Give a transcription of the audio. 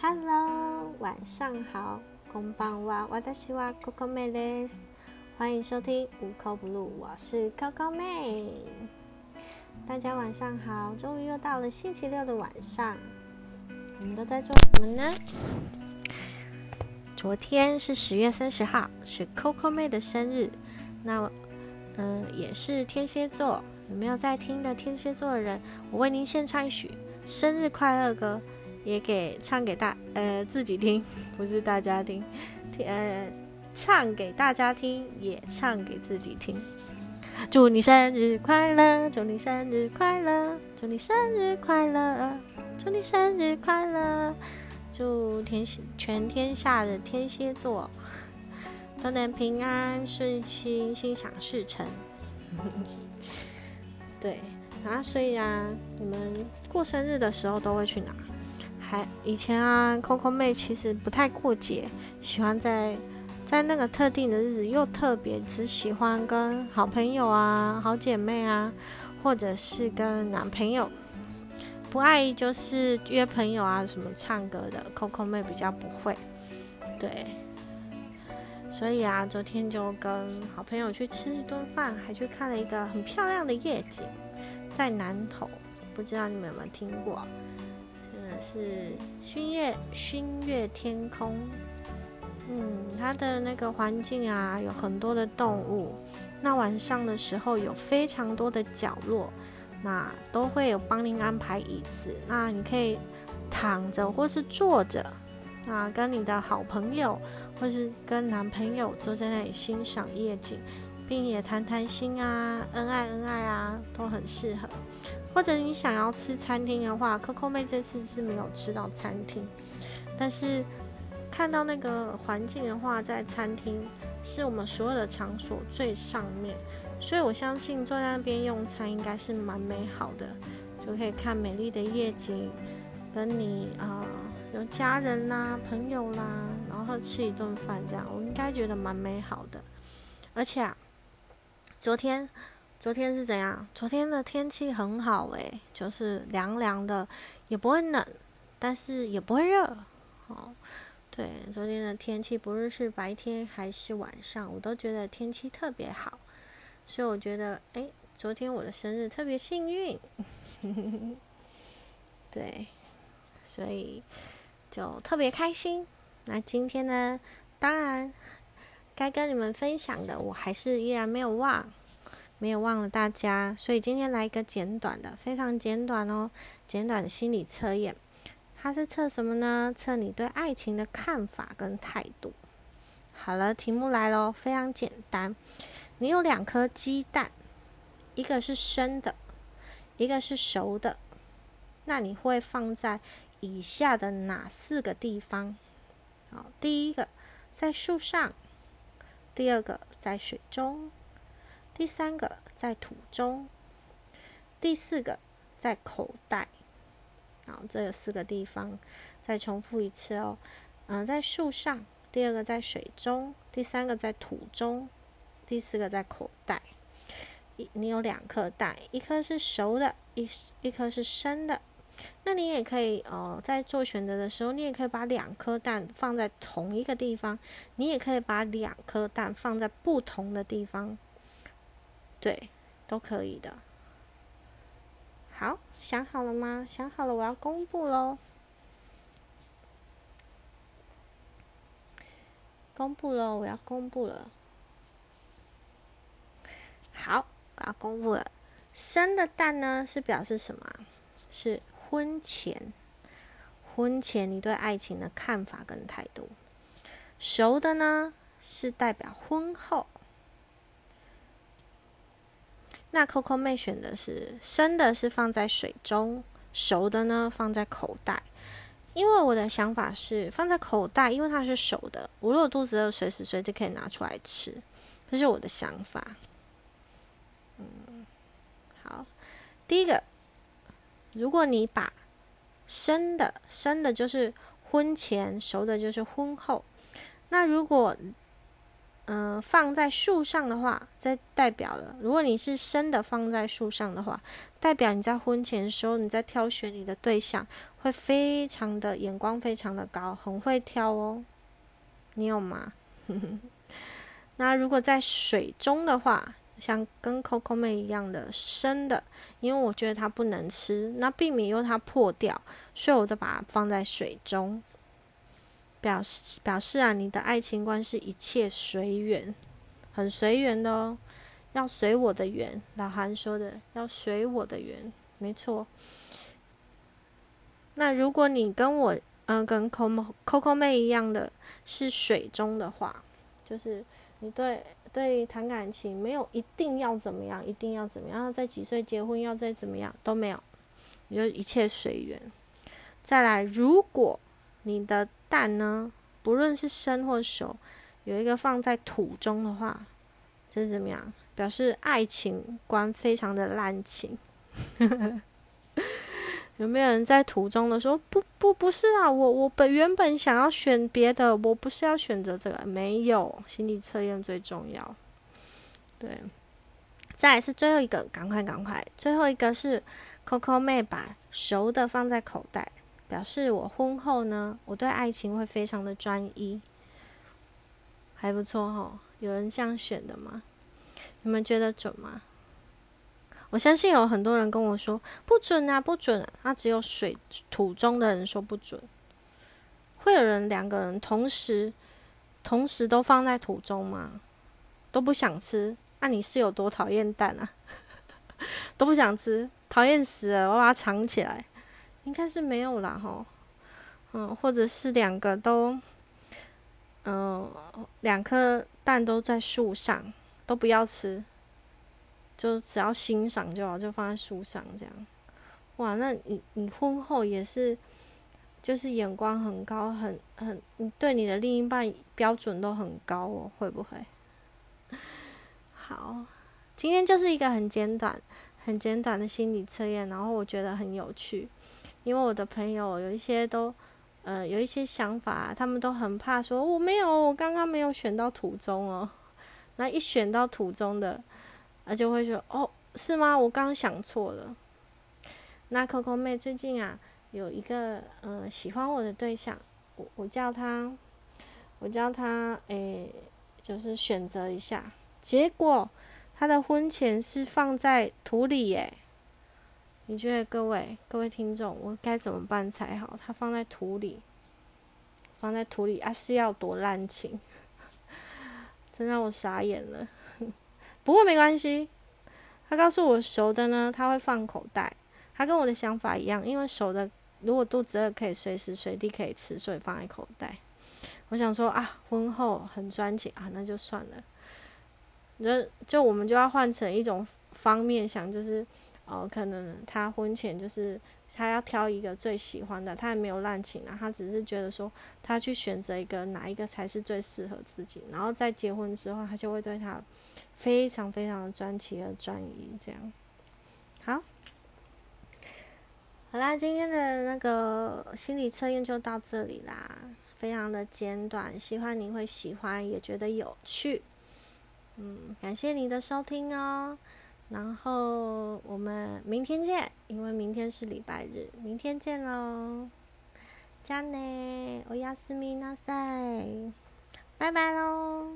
Hello，晚上好，こんばんは。私は Coco 妹です。欢迎收听无口不入，我是 Coco 妹。大家晚上好，终于又到了星期六的晚上，你们都在做什么呢？昨天是十月三十号，是 Coco 妹的生日。那，嗯、也是天蝎座。有没有在听的天蝎座的人？我为您献唱一曲生日快乐歌， 也给唱给大呃自己听，不是大家听，听呃唱给大家听，也唱给自己听。祝你生日快乐，祝你生日快乐，祝你生日快乐，祝你生日快乐，祝天全天下的天蝎座都能平安顺心，心想事成。对，啊，所以啊，你们过生日的时候都会去哪？还以前啊，Coco 妹其实不太过节，喜欢在在那个特定的日子，又特别只喜欢跟好朋友啊、好姐妹啊，或者是跟男朋友，不爱就是约朋友啊，什么唱歌的，Coco 妹比较不会，对。所以啊，昨天就跟好朋友去吃一顿饭，还去看了一个很漂亮的夜景，在南投，不知道你们有没有听过？是熏月熏月天空。嗯，它的那个环境啊，有很多的动物。那晚上的时候有非常多的角落，那都会有帮您安排椅子，那你可以躺着或是坐着，那跟你的好朋友。或是跟男朋友坐在那里欣赏夜景，并也谈谈心啊，恩爱恩爱啊，都很适合。或者你想要吃餐厅的话，Coco 妹这次是没有吃到餐厅，但是看到那个环境的话，在餐厅是我们所有的场所最上面，所以我相信坐在那边用餐应该是蛮美好的，就可以看美丽的夜景，跟你啊。有家人啦、朋友啦，然后吃一顿饭，这样我应该觉得蛮美好的。而且啊，昨天昨天是怎样？昨天的天气很好诶，就是凉凉的，也不会冷，但是也不会热。哦，对，昨天的天气不论是白天还是晚上，我都觉得天气特别好，所以我觉得，诶，昨天我的生日特别幸运。对，所以。就特别开心。那今天呢，当然该跟你们分享的，我还是依然没有忘，没有忘了大家。所以今天来一个简短的，非常简短哦，简短的心理测验。它是测什么呢？测你对爱情的看法跟态度。好了，题目来喽，非常简单。你有两颗鸡蛋，一个是生的，一个是熟的，那你会放在？以下的哪四个地方？好，第一个在树上，第二个在水中，第三个在土中，第四个在口袋。好，这四个地方再重复一次哦。嗯，在树上，第二个在水中，第三个在土中，第四个在口袋。一，你有两颗蛋，一颗是熟的，一一颗是生的。那你也可以，呃，在做选择的时候，你也可以把两颗蛋放在同一个地方，你也可以把两颗蛋放在不同的地方，对，都可以的。好，想好了吗？想好了，我要公布喽！公布了，我要公布了。好，我要公布了。生的蛋呢，是表示什么？是。婚前，婚前你对爱情的看法跟态度，熟的呢是代表婚后。那 Coco 妹选的是生的，是放在水中；熟的呢放在口袋。因为我的想法是放在口袋，因为它是熟的，我如果肚子饿，随时随地可以拿出来吃。这是我的想法。嗯，好，第一个。如果你把生的生的就是婚前，熟的就是婚后。那如果嗯，放在树上的话，这代表了，如果你是生的放在树上的话，代表你在婚前的时候，你在挑选你的对象，会非常的眼光非常的高，很会挑哦。你有吗？那如果在水中的话，像跟 Coco 妹一样的生的，因为我觉得它不能吃，那避免用它破掉，所以我就把它放在水中。表示表示啊，你的爱情观是一切随缘，很随缘的哦，要随我的缘。老韩说的，要随我的缘，没错。那如果你跟我，嗯，跟 Coco Coco 妹一样的是水中的话，就是你对对谈感情没有一定要怎么样，一定要怎么样，要在几岁结婚，要再怎么样都没有，你就一切随缘。再来，如果你的蛋呢，不论是生或熟，有一个放在土中的话，这是怎么样？表示爱情观非常的滥情。有没有人在途中的时候不不不是啊？我我本原本想要选别的，我不是要选择这个。没有，心理测验最重要。对，再来是最后一个，赶快赶快，最后一个是 Coco 妹把熟的放在口袋。表示我婚后呢，我对爱情会非常的专一，还不错哈。有人这样选的吗？你们觉得准吗？我相信有很多人跟我说不准啊，不准。那只有水土中的人说不准。会有人两个人同时同时都放在土中吗？都不想吃？那你是有多讨厌蛋啊？都不想吃，讨厌死了，我把它藏起来。应该是没有啦，哈，嗯，或者是两个都，嗯，两颗蛋都在树上，都不要吃，就只要欣赏就好，就放在书上这样。哇，那你你婚后也是，就是眼光很高，很很，对你的另一半标准都很高哦，会不会？好，今天就是一个很简短、很简短的心理测验，然后我觉得很有趣。因为我的朋友有一些都，呃，有一些想法，他们都很怕说我没有，我刚刚没有选到土中哦。那一选到土中的，啊，就会说哦，是吗？我刚想错了。那 Coco 妹最近啊，有一个呃喜欢我的对象，我我叫他，我叫他诶，就是选择一下，结果他的婚前是放在土里耶。你觉得各位各位听众，我该怎么办才好？他放在土里，放在土里啊，是要多滥情，真让我傻眼了。不过没关系，他告诉我熟的呢，他会放口袋。他跟我的想法一样，因为熟的如果肚子饿可以随时随地可以吃，所以放在口袋。我想说啊，婚后很专情啊，那就算了。就就我们就要换成一种方面想，就是。哦，可能他婚前就是他要挑一个最喜欢的，他也没有滥情啊，他只是觉得说他去选择一个哪一个才是最适合自己，然后在结婚之后，他就会对他非常非常的专情和专一，这样。好，好啦，今天的那个心理测验就到这里啦，非常的简短，希望你会喜欢，也觉得有趣。嗯，感谢你的收听哦。然后我们明天见，因为明天是礼拜日，明天见喽，加内，欧亚斯米纳塞，拜拜喽。